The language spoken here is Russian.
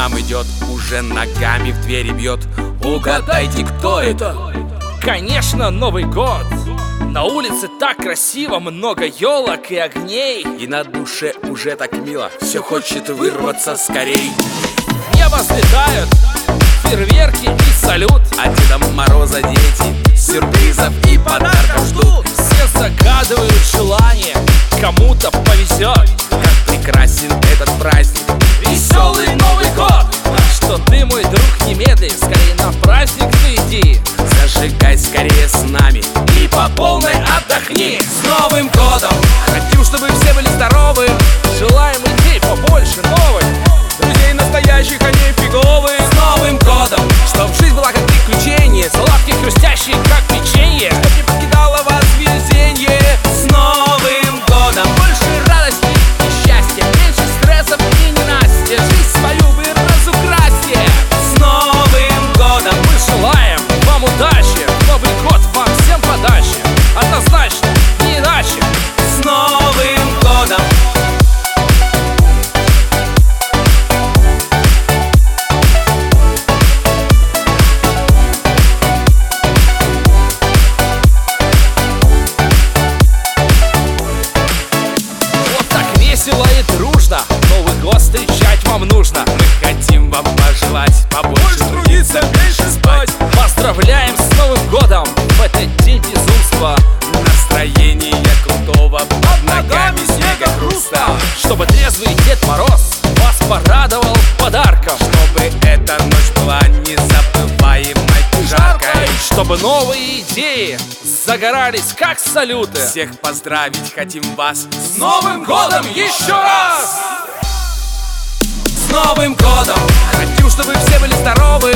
Нам идет, уже ногами в двери бьет. Угадайте, кто это? Конечно, Новый год! На улице так красиво, много елок и огней. И на душе уже так мило. Все хочет вырваться скорей. В небо взлетают фейерверки и салют. А Дедом Мороза дети сюрпризов и подарков ждут. Все загадывают желание, кому-то повезет Как скорее с нами и по полной отдохни С Новым годом! Вам нужно? Мы хотим вам пожелать побольше трудиться, меньше спать. Поздравляем с Новым годом! В этот день безумства Настроение крутого. Под ногами снега хруста. Чтобы трезвый Дед Мороз Вас порадовал подарком. Чтобы эта ночь была незабываемой жаркой. Чтобы новые идеи загорались как салюты. Всех поздравить хотим вас С Новым годом еще раз! Новым годом! Хотим, чтобы все были здоровы